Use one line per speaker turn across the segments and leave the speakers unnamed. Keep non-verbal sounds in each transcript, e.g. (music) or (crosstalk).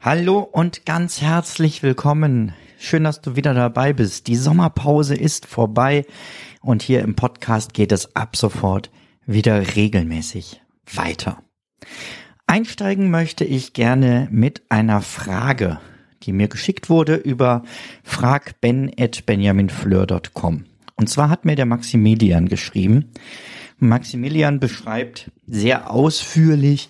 Hallo und ganz herzlich willkommen. Schön, dass du wieder dabei bist. Die Sommerpause ist vorbei und hier im Podcast geht es ab sofort wieder regelmäßig weiter. Einsteigen möchte ich gerne mit einer Frage, die mir geschickt wurde über fragben.benjaminfleur.com. Und zwar hat mir der Maximilian geschrieben. Maximilian beschreibt sehr ausführlich,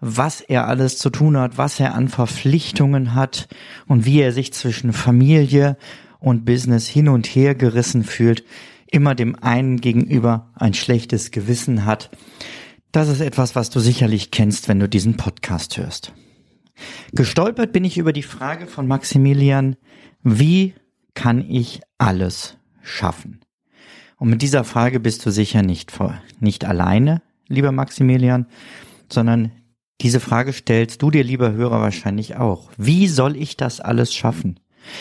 was er alles zu tun hat, was er an Verpflichtungen hat und wie er sich zwischen Familie und Business hin und her gerissen fühlt, immer dem einen gegenüber ein schlechtes Gewissen hat. Das ist etwas, was du sicherlich kennst, wenn du diesen Podcast hörst. Gestolpert bin ich über die Frage von Maximilian, wie kann ich alles schaffen? Und mit dieser Frage bist du sicher nicht, nicht alleine, lieber Maximilian, sondern diese Frage stellst du dir, lieber Hörer, wahrscheinlich auch. Wie soll ich das alles schaffen?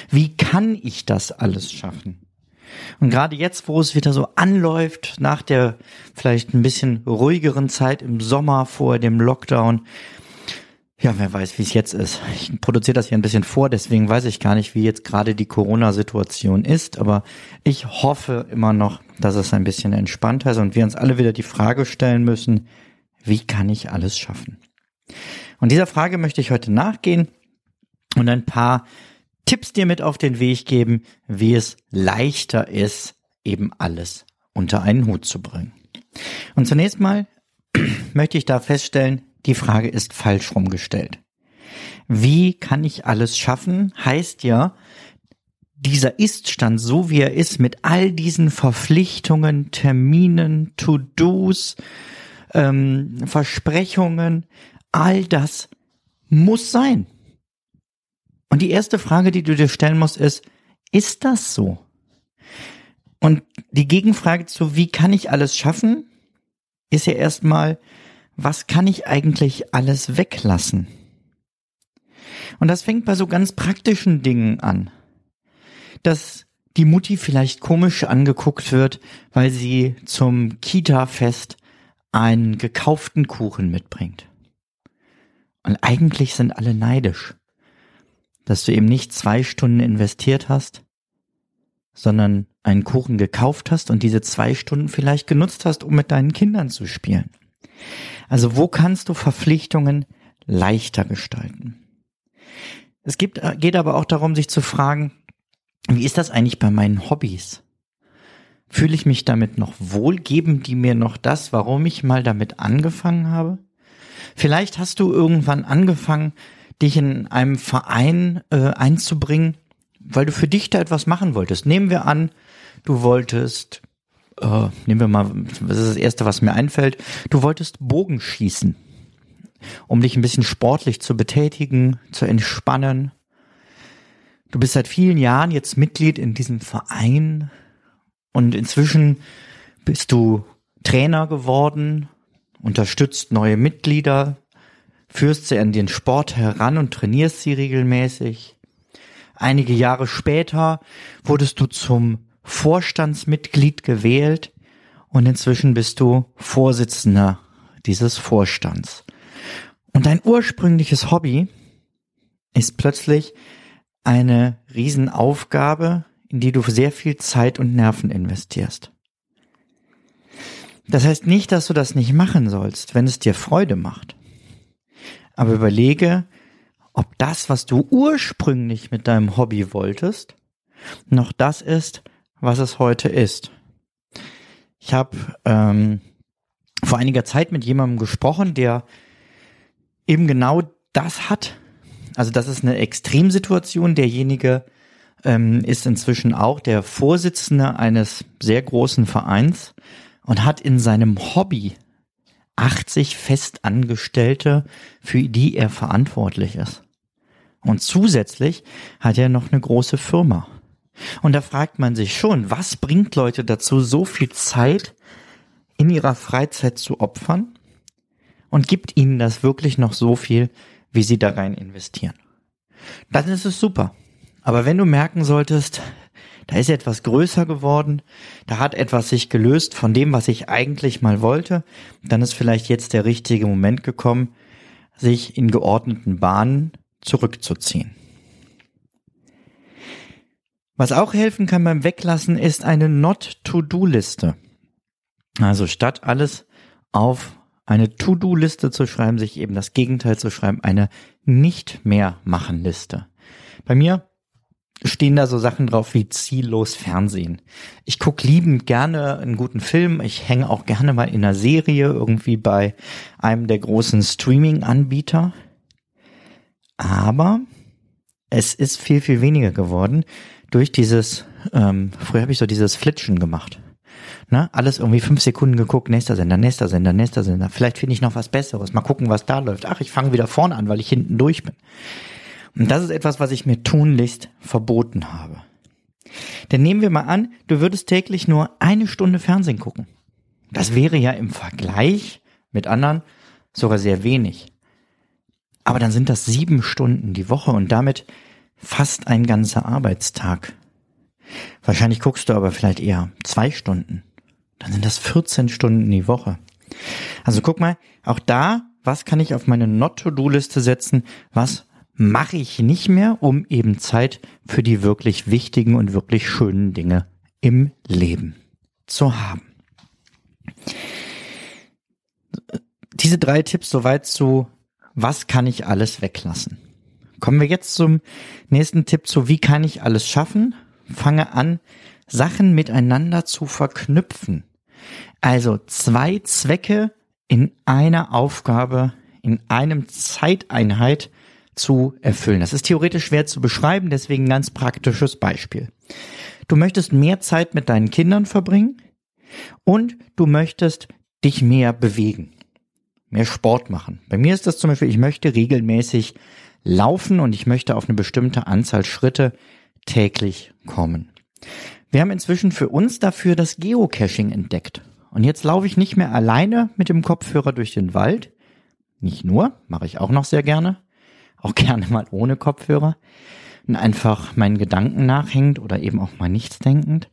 Wie kann ich das alles schaffen? Und gerade jetzt, wo es wieder so anläuft, nach der vielleicht ein bisschen ruhigeren Zeit im Sommer vor dem Lockdown, ja, wer weiß, wie es jetzt ist. Ich produziere das hier ein bisschen vor, deswegen weiß ich gar nicht, wie jetzt gerade die Corona-Situation ist, aber ich hoffe immer noch, dass es ein bisschen entspannter ist und wir uns alle wieder die Frage stellen müssen, wie kann ich alles schaffen? Und dieser Frage möchte ich heute nachgehen und ein paar Tipps dir mit auf den Weg geben, wie es leichter ist, eben alles unter einen Hut zu bringen. Und zunächst mal (clears throat) möchte ich da feststellen, die Frage ist falsch rumgestellt. Wie kann ich alles schaffen? Heißt ja, dieser Iststand, so wie er ist, mit all diesen Verpflichtungen, Terminen, To-Dos, ähm, Versprechungen, all das muss sein. Und die erste Frage, die du dir stellen musst, ist, ist das so? Und die Gegenfrage zu, wie kann ich alles schaffen, ist ja erstmal, was kann ich eigentlich alles weglassen? Und das fängt bei so ganz praktischen Dingen an. Dass die Mutti vielleicht komisch angeguckt wird, weil sie zum Kita-Fest einen gekauften Kuchen mitbringt. Und eigentlich sind alle neidisch dass du eben nicht zwei Stunden investiert hast, sondern einen Kuchen gekauft hast und diese zwei Stunden vielleicht genutzt hast, um mit deinen Kindern zu spielen. Also wo kannst du Verpflichtungen leichter gestalten? Es gibt, äh, geht aber auch darum, sich zu fragen, wie ist das eigentlich bei meinen Hobbys? Fühle ich mich damit noch wohl? Geben die mir noch das, warum ich mal damit angefangen habe? Vielleicht hast du irgendwann angefangen, dich in einem Verein äh, einzubringen, weil du für dich da etwas machen wolltest. Nehmen wir an, du wolltest, äh, nehmen wir mal, das ist das Erste, was mir einfällt, du wolltest Bogenschießen, um dich ein bisschen sportlich zu betätigen, zu entspannen. Du bist seit vielen Jahren jetzt Mitglied in diesem Verein und inzwischen bist du Trainer geworden, unterstützt neue Mitglieder, führst sie an den Sport heran und trainierst sie regelmäßig. Einige Jahre später wurdest du zum Vorstandsmitglied gewählt und inzwischen bist du Vorsitzender dieses Vorstands. Und dein ursprüngliches Hobby ist plötzlich eine Riesenaufgabe, in die du sehr viel Zeit und Nerven investierst. Das heißt nicht, dass du das nicht machen sollst, wenn es dir Freude macht. Aber überlege, ob das, was du ursprünglich mit deinem Hobby wolltest, noch das ist, was es heute ist. Ich habe ähm, vor einiger Zeit mit jemandem gesprochen, der eben genau das hat. Also das ist eine Extremsituation. Derjenige ähm, ist inzwischen auch der Vorsitzende eines sehr großen Vereins und hat in seinem Hobby 80 Festangestellte, für die er verantwortlich ist. Und zusätzlich hat er noch eine große Firma. Und da fragt man sich schon, was bringt Leute dazu, so viel Zeit in ihrer Freizeit zu opfern? Und gibt ihnen das wirklich noch so viel, wie sie da rein investieren? Dann ist es super. Aber wenn du merken solltest, da ist etwas größer geworden, da hat etwas sich gelöst von dem, was ich eigentlich mal wollte, dann ist vielleicht jetzt der richtige Moment gekommen, sich in geordneten Bahnen zurückzuziehen. Was auch helfen kann beim Weglassen ist eine Not-to-Do-Liste. Also statt alles auf eine To-Do-Liste zu schreiben, sich eben das Gegenteil zu schreiben, eine Nicht-mehr-machen-Liste. Bei mir stehen da so Sachen drauf wie ziellos Fernsehen. Ich guck liebend gerne einen guten Film. Ich hänge auch gerne mal in einer Serie irgendwie bei einem der großen Streaming-Anbieter. Aber es ist viel, viel weniger geworden durch dieses, ähm, früher habe ich so dieses Flitschen gemacht. Ne? Alles irgendwie fünf Sekunden geguckt, nächster Sender, nächster Sender, nächster Sender. Vielleicht finde ich noch was Besseres. Mal gucken, was da läuft. Ach, ich fange wieder vorne an, weil ich hinten durch bin. Und das ist etwas, was ich mir tunlichst verboten habe. Denn nehmen wir mal an, du würdest täglich nur eine Stunde Fernsehen gucken. Das wäre ja im Vergleich mit anderen sogar sehr wenig. Aber dann sind das sieben Stunden die Woche und damit fast ein ganzer Arbeitstag. Wahrscheinlich guckst du aber vielleicht eher zwei Stunden. Dann sind das 14 Stunden die Woche. Also guck mal, auch da, was kann ich auf meine Not-to-Do-Liste setzen? Was mache ich nicht mehr, um eben Zeit für die wirklich wichtigen und wirklich schönen Dinge im Leben zu haben. Diese drei Tipps soweit zu, was kann ich alles weglassen? Kommen wir jetzt zum nächsten Tipp zu, wie kann ich alles schaffen? Fange an, Sachen miteinander zu verknüpfen. Also zwei Zwecke in einer Aufgabe, in einem Zeiteinheit zu erfüllen. Das ist theoretisch schwer zu beschreiben, deswegen ein ganz praktisches Beispiel. Du möchtest mehr Zeit mit deinen Kindern verbringen und du möchtest dich mehr bewegen, mehr Sport machen. Bei mir ist das zum Beispiel, ich möchte regelmäßig laufen und ich möchte auf eine bestimmte Anzahl Schritte täglich kommen. Wir haben inzwischen für uns dafür das Geocaching entdeckt. Und jetzt laufe ich nicht mehr alleine mit dem Kopfhörer durch den Wald. Nicht nur, mache ich auch noch sehr gerne, auch (laughs) gerne mal ohne Kopfhörer und einfach meinen Gedanken nachhängt oder eben auch mal nichts denkend.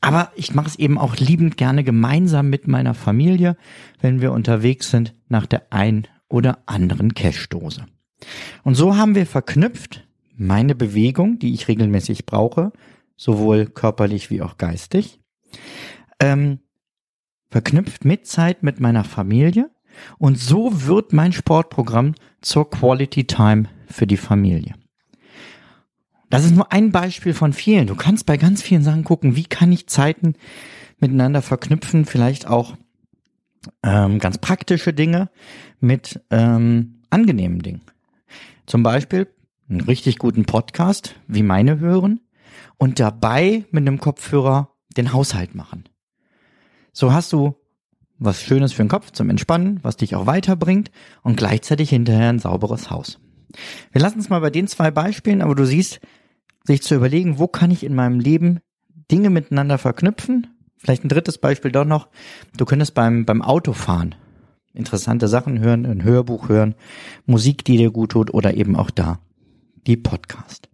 Aber ich mache es eben auch liebend gerne gemeinsam mit meiner Familie, wenn wir unterwegs sind nach der ein oder anderen Cache-Dose. Und so haben wir verknüpft meine Bewegung, die ich regelmäßig brauche, sowohl körperlich wie auch geistig, ähm, verknüpft mit Zeit mit meiner Familie und so wird mein Sportprogramm zur Quality Time für die Familie. Das ist nur ein Beispiel von vielen. Du kannst bei ganz vielen Sachen gucken, wie kann ich Zeiten miteinander verknüpfen, vielleicht auch ähm, ganz praktische Dinge mit ähm, angenehmen Dingen. Zum Beispiel einen richtig guten Podcast, wie meine hören, und dabei mit einem Kopfhörer den Haushalt machen. So hast du was Schönes für den Kopf zum Entspannen, was dich auch weiterbringt und gleichzeitig hinterher ein sauberes Haus. Wir lassen es mal bei den zwei Beispielen, aber du siehst, sich zu überlegen, wo kann ich in meinem Leben Dinge miteinander verknüpfen? Vielleicht ein drittes Beispiel doch noch. Du könntest beim, beim Autofahren interessante Sachen hören, ein Hörbuch hören, Musik, die dir gut tut oder eben auch da die Podcast.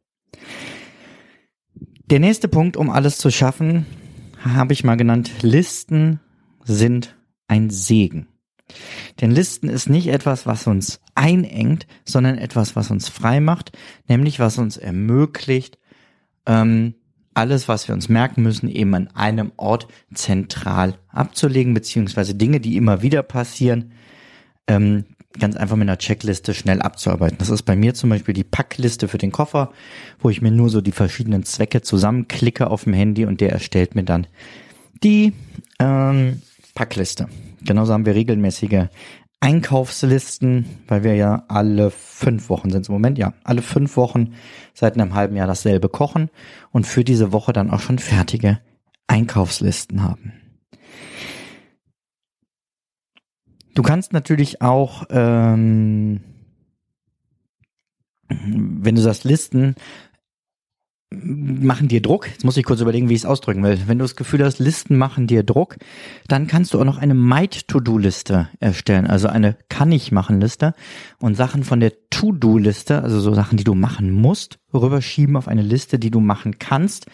Der nächste Punkt, um alles zu schaffen, habe ich mal genannt, Listen sind ein Segen. Denn Listen ist nicht etwas, was uns einengt, sondern etwas, was uns frei macht, nämlich was uns ermöglicht, ähm, alles, was wir uns merken müssen, eben an einem Ort zentral abzulegen, beziehungsweise Dinge, die immer wieder passieren, ähm, ganz einfach mit einer Checkliste schnell abzuarbeiten. Das ist bei mir zum Beispiel die Packliste für den Koffer, wo ich mir nur so die verschiedenen Zwecke zusammenklicke auf dem Handy und der erstellt mir dann die ähm, Packliste. Genauso haben wir regelmäßige Einkaufslisten, weil wir ja alle fünf Wochen sind im Moment, ja, alle fünf Wochen seit einem halben Jahr dasselbe kochen und für diese Woche dann auch schon fertige Einkaufslisten haben. Du kannst natürlich auch, ähm, wenn du sagst Listen, machen dir Druck. Jetzt muss ich kurz überlegen, wie ich es ausdrücken will. Wenn du das Gefühl hast, Listen machen dir Druck, dann kannst du auch noch eine Might-To-Do-Liste erstellen, also eine Kann-ich-machen-Liste und Sachen von der To-Do-Liste, also so Sachen, die du machen musst, rüberschieben auf eine Liste, die du machen kannst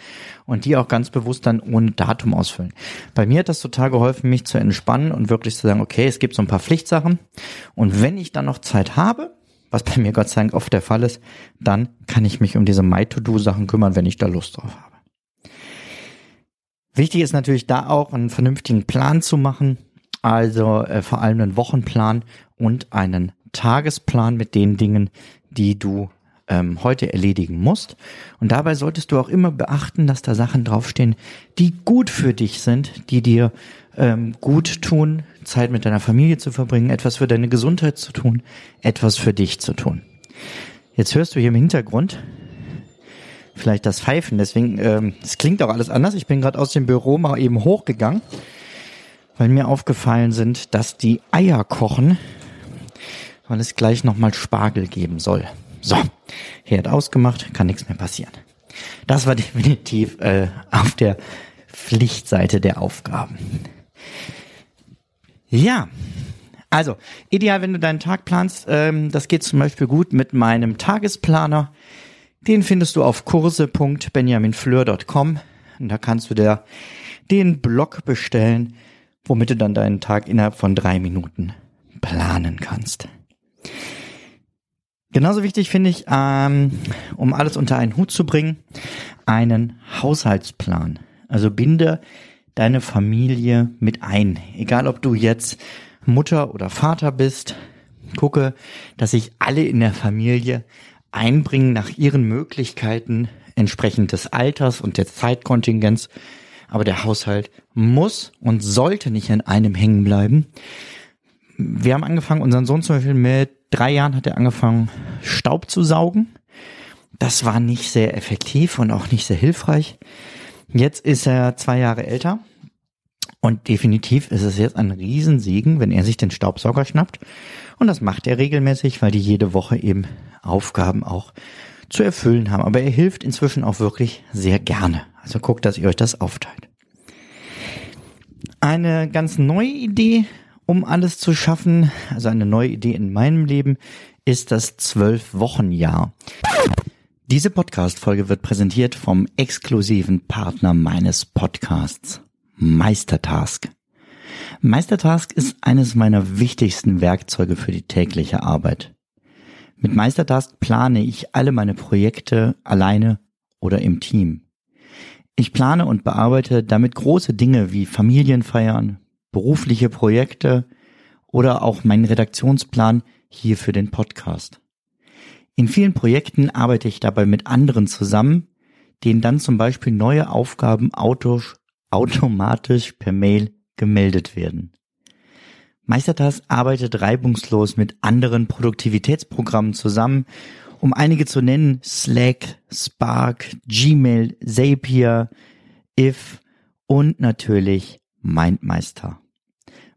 und die auch ganz bewusst dann ohne Datum ausfüllen. Bei mir hat das total geholfen, mich zu entspannen und wirklich zu sagen, okay, es gibt so ein paar Pflichtsachen und wenn ich dann noch Zeit habe, was bei mir Gott sei Dank oft der Fall ist, dann kann ich mich um diese My-To-Do-Sachen kümmern, wenn ich da Lust drauf habe. Wichtig ist natürlich da auch einen vernünftigen Plan zu machen, also äh, vor allem einen Wochenplan und einen Tagesplan mit den Dingen, die du ähm, heute erledigen musst. Und dabei solltest du auch immer beachten, dass da Sachen draufstehen, die gut für dich sind, die dir ähm, gut tun, Zeit mit deiner Familie zu verbringen, etwas für deine Gesundheit zu tun, etwas für dich zu tun. Jetzt hörst du hier im Hintergrund vielleicht das Pfeifen, deswegen, ähm, es klingt auch alles anders. Ich bin gerade aus dem Büro mal eben hochgegangen, weil mir aufgefallen sind, dass die Eier kochen, weil es gleich nochmal Spargel geben soll. So, Herd ausgemacht, kann nichts mehr passieren. Das war definitiv äh, auf der Pflichtseite der Aufgaben. Ja, also ideal, wenn du deinen Tag planst. Ähm, das geht zum Beispiel gut mit meinem Tagesplaner. Den findest du auf kurse.benjaminfleur.com. Und da kannst du dir den Blog bestellen, womit du dann deinen Tag innerhalb von drei Minuten planen kannst. Genauso wichtig finde ich, ähm, um alles unter einen Hut zu bringen, einen Haushaltsplan. Also binde deine Familie mit ein. Egal ob du jetzt Mutter oder Vater bist, gucke, dass sich alle in der Familie einbringen nach ihren Möglichkeiten entsprechend des Alters und der Zeitkontingenz. Aber der Haushalt muss und sollte nicht in einem hängen bleiben. Wir haben angefangen, unseren Sohn zum Beispiel mit drei Jahren hat er angefangen, Staub zu saugen. Das war nicht sehr effektiv und auch nicht sehr hilfreich. Jetzt ist er zwei Jahre älter und definitiv ist es jetzt ein Riesensegen, wenn er sich den Staubsauger schnappt. Und das macht er regelmäßig, weil die jede Woche eben Aufgaben auch zu erfüllen haben. Aber er hilft inzwischen auch wirklich sehr gerne. Also guckt, dass ihr euch das aufteilt. Eine ganz neue Idee um alles zu schaffen, also eine neue Idee in meinem Leben, ist das Zwölf-Wochen-Jahr. Diese Podcast-Folge wird präsentiert vom exklusiven Partner meines Podcasts, Meistertask. Meistertask ist eines meiner wichtigsten Werkzeuge für die tägliche Arbeit. Mit Meistertask plane ich alle meine Projekte alleine oder im Team. Ich plane und bearbeite damit große Dinge wie Familienfeiern, berufliche Projekte oder auch meinen Redaktionsplan hier für den Podcast. In vielen Projekten arbeite ich dabei mit anderen zusammen, denen dann zum Beispiel neue Aufgaben automatisch per Mail gemeldet werden. Meistertask arbeitet reibungslos mit anderen Produktivitätsprogrammen zusammen, um einige zu nennen, Slack, Spark, Gmail, Zapier, If und natürlich MindMeister.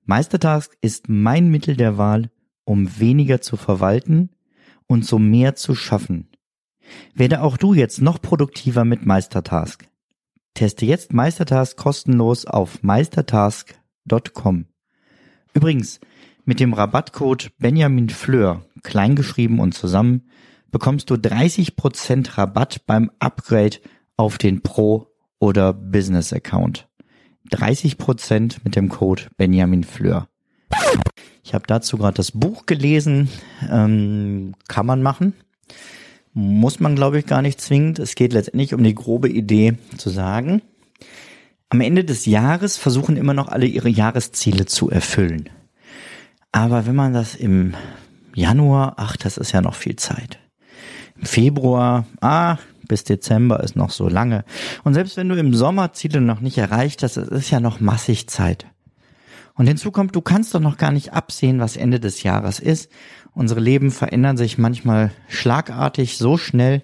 Meistertask ist mein Mittel der Wahl, um weniger zu verwalten und so mehr zu schaffen. Werde auch du jetzt noch produktiver mit Meistertask. Teste jetzt Meistertask kostenlos auf meistertask.com. Übrigens, mit dem Rabattcode Benjamin Fleur, kleingeschrieben und zusammen, bekommst du 30% Rabatt beim Upgrade auf den Pro- oder Business-Account. 30 Prozent mit dem Code Benjamin Fleur. Ich habe dazu gerade das Buch gelesen. Ähm, kann man machen. Muss man, glaube ich, gar nicht zwingend. Es geht letztendlich um die grobe Idee zu sagen, am Ende des Jahres versuchen immer noch alle ihre Jahresziele zu erfüllen. Aber wenn man das im Januar, ach, das ist ja noch viel Zeit. Im Februar, ah, bis Dezember ist noch so lange. Und selbst wenn du im Sommer Ziele noch nicht erreicht hast, es ist ja noch massig Zeit. Und hinzu kommt, du kannst doch noch gar nicht absehen, was Ende des Jahres ist. Unsere Leben verändern sich manchmal schlagartig so schnell,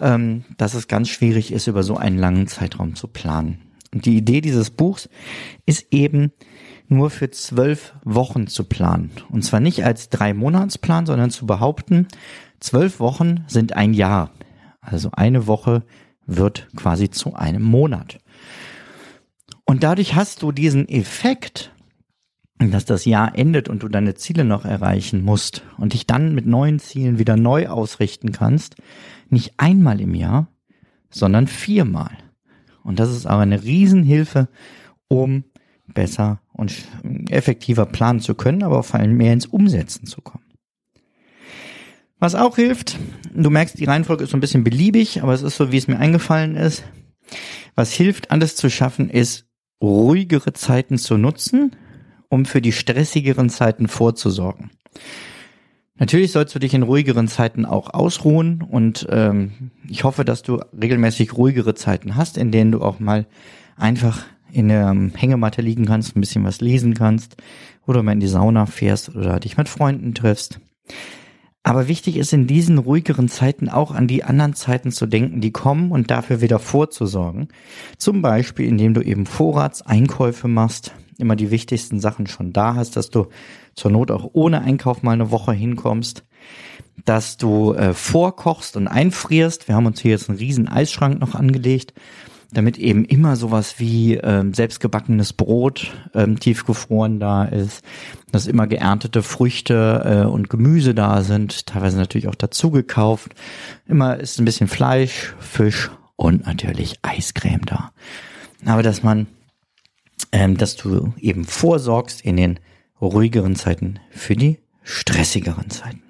ähm, dass es ganz schwierig ist, über so einen langen Zeitraum zu planen. Und die Idee dieses Buchs ist eben, nur für zwölf Wochen zu planen. Und zwar nicht als drei Monatsplan, sondern zu behaupten, zwölf Wochen sind ein Jahr. Also eine Woche wird quasi zu einem Monat. Und dadurch hast du diesen Effekt, dass das Jahr endet und du deine Ziele noch erreichen musst und dich dann mit neuen Zielen wieder neu ausrichten kannst, nicht einmal im Jahr, sondern viermal. Und das ist aber eine Riesenhilfe, um besser und effektiver planen zu können, aber vor allem mehr ins Umsetzen zu kommen. Was auch hilft, du merkst, die Reihenfolge ist so ein bisschen beliebig, aber es ist so, wie es mir eingefallen ist. Was hilft, alles zu schaffen, ist ruhigere Zeiten zu nutzen, um für die stressigeren Zeiten vorzusorgen. Natürlich sollst du dich in ruhigeren Zeiten auch ausruhen und ähm, ich hoffe, dass du regelmäßig ruhigere Zeiten hast, in denen du auch mal einfach in der Hängematte liegen kannst, ein bisschen was lesen kannst oder mal in die Sauna fährst oder dich mit Freunden triffst. Aber wichtig ist in diesen ruhigeren Zeiten auch an die anderen Zeiten zu denken, die kommen und dafür wieder vorzusorgen. Zum Beispiel, indem du eben Vorratseinkäufe machst, immer die wichtigsten Sachen schon da hast, dass du zur Not auch ohne Einkauf mal eine Woche hinkommst, dass du äh, vorkochst und einfrierst. Wir haben uns hier jetzt einen riesen Eisschrank noch angelegt, damit eben immer sowas wie ähm, selbstgebackenes Brot ähm, tiefgefroren da ist, dass immer geerntete Früchte äh, und Gemüse da sind, teilweise natürlich auch dazu gekauft. Immer ist ein bisschen Fleisch, Fisch und natürlich Eiscreme da. Aber dass man ähm, dass du eben vorsorgst in den ruhigeren Zeiten für die stressigeren Zeiten.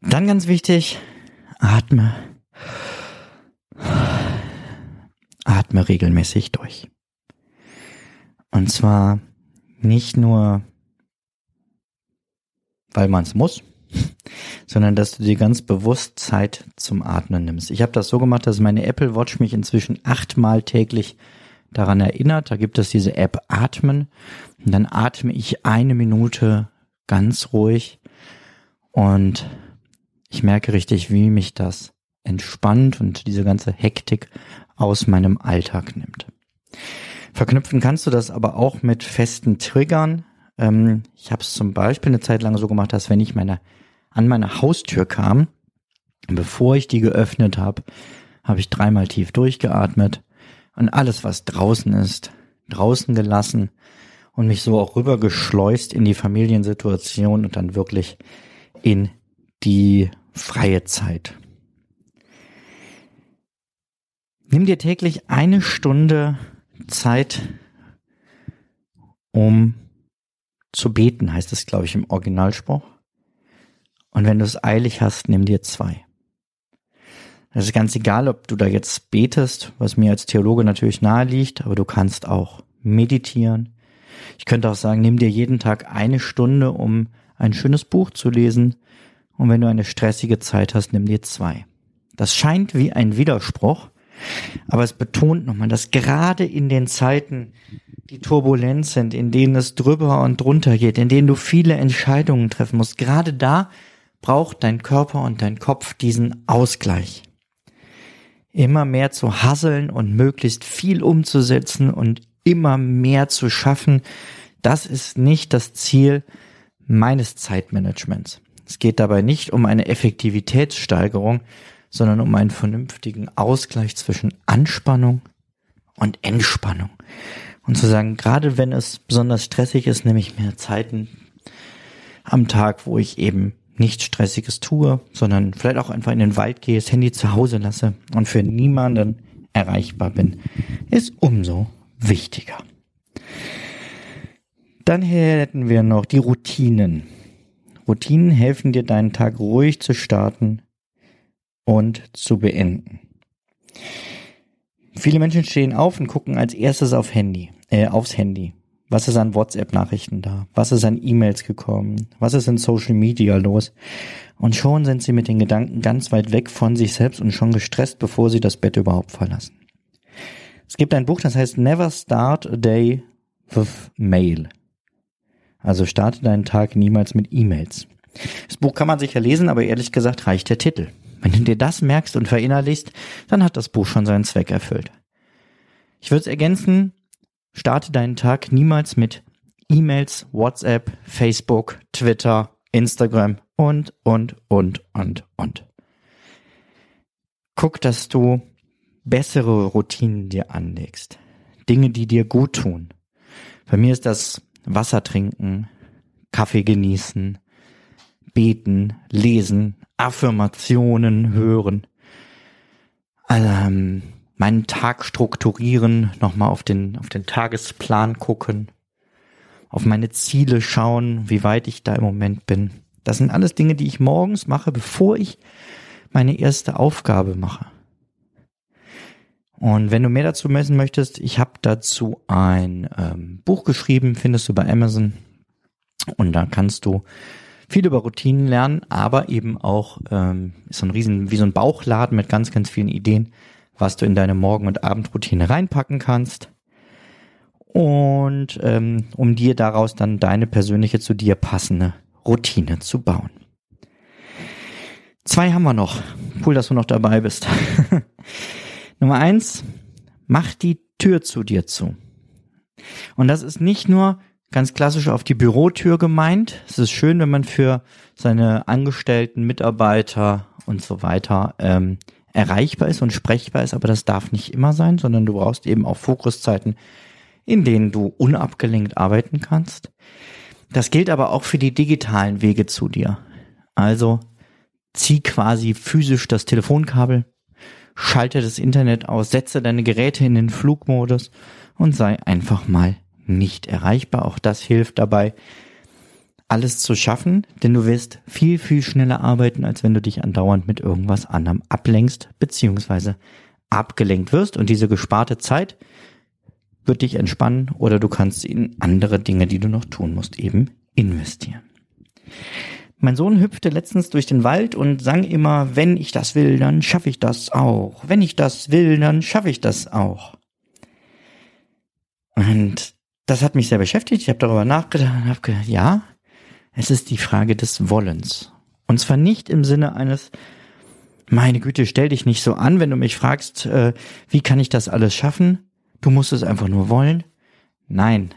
Dann ganz wichtig, atme. Atme regelmäßig durch. Und zwar nicht nur, weil man es muss, (laughs) sondern dass du dir ganz bewusst Zeit zum Atmen nimmst. Ich habe das so gemacht, dass meine Apple Watch mich inzwischen achtmal täglich daran erinnert. Da gibt es diese App Atmen. Und dann atme ich eine Minute ganz ruhig und ich merke richtig, wie mich das entspannt und diese ganze Hektik aus meinem Alltag nimmt. Verknüpfen kannst du das aber auch mit festen Triggern. Ähm, ich habe es zum Beispiel eine Zeit lang so gemacht, dass wenn ich meine, an meine Haustür kam, bevor ich die geöffnet habe, habe ich dreimal tief durchgeatmet und alles, was draußen ist, draußen gelassen und mich so auch rübergeschleust in die Familiensituation und dann wirklich in die freie Zeit. Nimm dir täglich eine Stunde Zeit, um zu beten, heißt es, glaube ich, im Originalspruch. Und wenn du es eilig hast, nimm dir zwei. Es ist ganz egal, ob du da jetzt betest, was mir als Theologe natürlich nahe liegt, aber du kannst auch meditieren. Ich könnte auch sagen, nimm dir jeden Tag eine Stunde, um ein schönes Buch zu lesen. Und wenn du eine stressige Zeit hast, nimm dir zwei. Das scheint wie ein Widerspruch, aber es betont nochmal, dass gerade in den Zeiten, die turbulent sind, in denen es drüber und drunter geht, in denen du viele Entscheidungen treffen musst, gerade da braucht dein Körper und dein Kopf diesen Ausgleich immer mehr zu hasseln und möglichst viel umzusetzen und immer mehr zu schaffen, das ist nicht das Ziel meines Zeitmanagements. Es geht dabei nicht um eine Effektivitätssteigerung, sondern um einen vernünftigen Ausgleich zwischen Anspannung und Entspannung. Und zu sagen, gerade wenn es besonders stressig ist, nehme ich mir Zeiten am Tag, wo ich eben nichts Stressiges tue, sondern vielleicht auch einfach in den Wald gehe, das Handy zu Hause lasse und für niemanden erreichbar bin, ist umso wichtiger. Dann hätten wir noch die Routinen. Routinen helfen dir, deinen Tag ruhig zu starten und zu beenden. Viele Menschen stehen auf und gucken als erstes auf Handy, äh, aufs Handy. Was ist an WhatsApp-Nachrichten da? Was ist an E-Mails gekommen? Was ist in Social Media los? Und schon sind sie mit den Gedanken ganz weit weg von sich selbst und schon gestresst, bevor sie das Bett überhaupt verlassen. Es gibt ein Buch, das heißt Never Start a Day with Mail. Also starte deinen Tag niemals mit E-Mails. Das Buch kann man sicher lesen, aber ehrlich gesagt reicht der Titel. Wenn du dir das merkst und verinnerlichst, dann hat das Buch schon seinen Zweck erfüllt. Ich würde es ergänzen, starte deinen Tag niemals mit E-Mails, WhatsApp, Facebook, Twitter, Instagram und, und, und, und, und. Guck, dass du bessere Routinen dir anlegst. Dinge, die dir gut tun. Bei mir ist das Wasser trinken, Kaffee genießen, beten, lesen, Affirmationen hören, ähm, meinen Tag strukturieren, nochmal auf den, auf den Tagesplan gucken, auf meine Ziele schauen, wie weit ich da im Moment bin. Das sind alles Dinge, die ich morgens mache, bevor ich meine erste Aufgabe mache. Und wenn du mehr dazu messen möchtest, ich habe dazu ein ähm, Buch geschrieben, findest du bei Amazon. Und da kannst du viel über Routinen lernen, aber eben auch ähm, ist so ein riesen, wie so ein Bauchladen mit ganz, ganz vielen Ideen, was du in deine Morgen- und Abendroutine reinpacken kannst. Und ähm, um dir daraus dann deine persönliche zu dir passende Routine zu bauen. Zwei haben wir noch. Cool, dass du noch dabei bist. (laughs) Nummer eins, mach die Tür zu dir zu. Und das ist nicht nur ganz klassisch auf die Bürotür gemeint. Es ist schön, wenn man für seine Angestellten, Mitarbeiter und so weiter ähm, erreichbar ist und sprechbar ist, aber das darf nicht immer sein, sondern du brauchst eben auch Fokuszeiten, in denen du unabgelenkt arbeiten kannst. Das gilt aber auch für die digitalen Wege zu dir. Also zieh quasi physisch das Telefonkabel, schalte das Internet aus, setze deine Geräte in den Flugmodus und sei einfach mal nicht erreichbar. Auch das hilft dabei, alles zu schaffen, denn du wirst viel, viel schneller arbeiten, als wenn du dich andauernd mit irgendwas anderem ablenkst, beziehungsweise abgelenkt wirst. Und diese gesparte Zeit wird dich entspannen oder du kannst in andere Dinge, die du noch tun musst, eben investieren. Mein Sohn hüpfte letztens durch den Wald und sang immer, wenn ich das will, dann schaffe ich das auch. Wenn ich das will, dann schaffe ich das auch. Und das hat mich sehr beschäftigt. Ich habe darüber nachgedacht und habe gedacht, ja, es ist die Frage des Wollens. Und zwar nicht im Sinne eines, meine Güte, stell dich nicht so an, wenn du mich fragst, äh, wie kann ich das alles schaffen? Du musst es einfach nur wollen. Nein,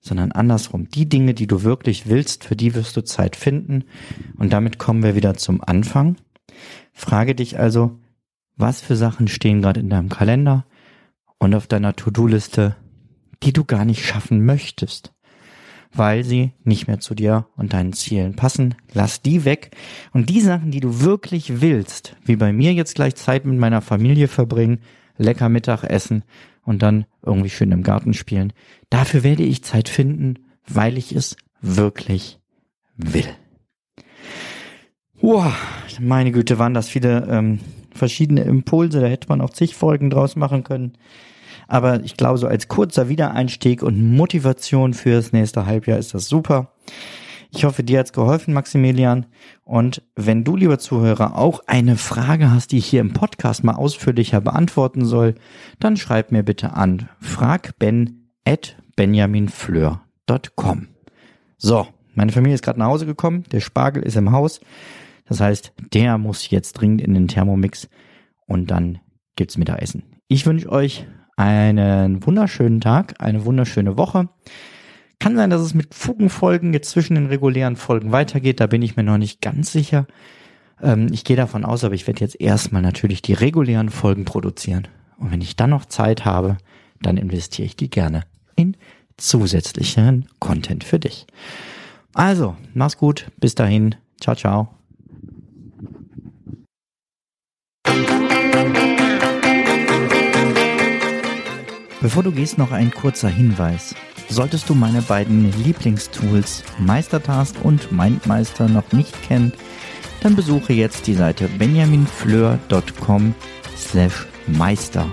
sondern andersrum. Die Dinge, die du wirklich willst, für die wirst du Zeit finden. Und damit kommen wir wieder zum Anfang. Frage dich also, was für Sachen stehen gerade in deinem Kalender und auf deiner To-Do-Liste, die du gar nicht schaffen möchtest, weil sie nicht mehr zu dir und deinen Zielen passen. Lass die weg. Und die Sachen, die du wirklich willst, wie bei mir jetzt gleich Zeit mit meiner Familie verbringen, lecker Mittag essen und dann irgendwie schön im Garten spielen, dafür werde ich Zeit finden, weil ich es wirklich will. Wow, meine Güte, waren das viele ähm, verschiedene Impulse, da hätte man auch zig Folgen draus machen können. Aber ich glaube, so als kurzer Wiedereinstieg und Motivation fürs nächste Halbjahr ist das super. Ich hoffe, dir hat's geholfen, Maximilian. Und wenn du, lieber Zuhörer, auch eine Frage hast, die ich hier im Podcast mal ausführlicher beantworten soll, dann schreib mir bitte an fragben at benjaminfleur.com. So, meine Familie ist gerade nach Hause gekommen, der Spargel ist im Haus. Das heißt, der muss jetzt dringend in den Thermomix und dann gibt's Mittagessen. Ich wünsche euch einen wunderschönen Tag, eine wunderschöne Woche. Kann sein, dass es mit Fugenfolgen jetzt zwischen den regulären Folgen weitergeht. Da bin ich mir noch nicht ganz sicher. Ähm, ich gehe davon aus, aber ich werde jetzt erstmal natürlich die regulären Folgen produzieren. Und wenn ich dann noch Zeit habe, dann investiere ich die gerne in zusätzlichen Content für dich. Also, mach's gut. Bis dahin. Ciao, ciao. Bevor du gehst, noch ein kurzer Hinweis. Solltest du meine beiden Lieblingstools Meistertask und Mindmeister noch nicht kennen, dann besuche jetzt die Seite benjaminfleur.com slash meister.